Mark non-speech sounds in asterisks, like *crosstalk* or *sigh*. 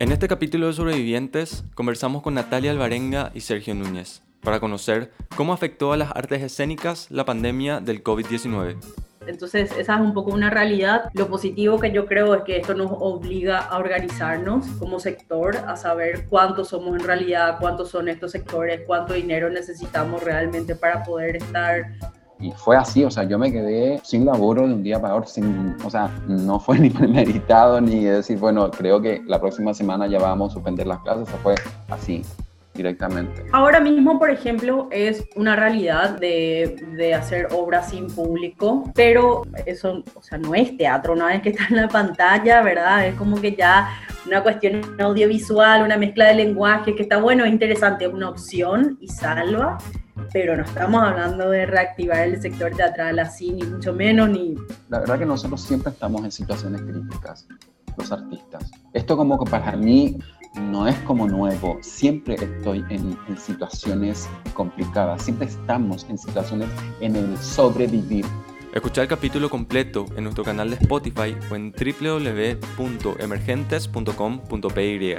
En este capítulo de Sobrevivientes conversamos con Natalia Alvarenga y Sergio Núñez para conocer cómo afectó a las artes escénicas la pandemia del COVID-19. Entonces, esa es un poco una realidad. Lo positivo que yo creo es que esto nos obliga a organizarnos como sector, a saber cuántos somos en realidad, cuántos son estos sectores, cuánto dinero necesitamos realmente para poder estar y fue así, o sea, yo me quedé sin laburo de un día para otro, sin, o sea, no fue *laughs* ni premeditado ni decir, bueno, creo que la próxima semana ya vamos a suspender las clases, o sea, fue así directamente. Ahora mismo, por ejemplo, es una realidad de, de, hacer obras sin público, pero eso, o sea, no es teatro, no es que está en la pantalla, ¿verdad? Es como que ya una cuestión audiovisual, una mezcla de lenguaje que está bueno, es interesante, es una opción y salva, pero no estamos hablando de reactivar el sector teatral así, ni mucho menos, ni... La verdad que nosotros siempre estamos en situaciones críticas, los artistas. Esto como que para mí no es como nuevo, siempre estoy en, en situaciones complicadas, siempre estamos en situaciones en el sobrevivir. Escuchar el capítulo completo en nuestro canal de Spotify o en www.emergentes.com.py.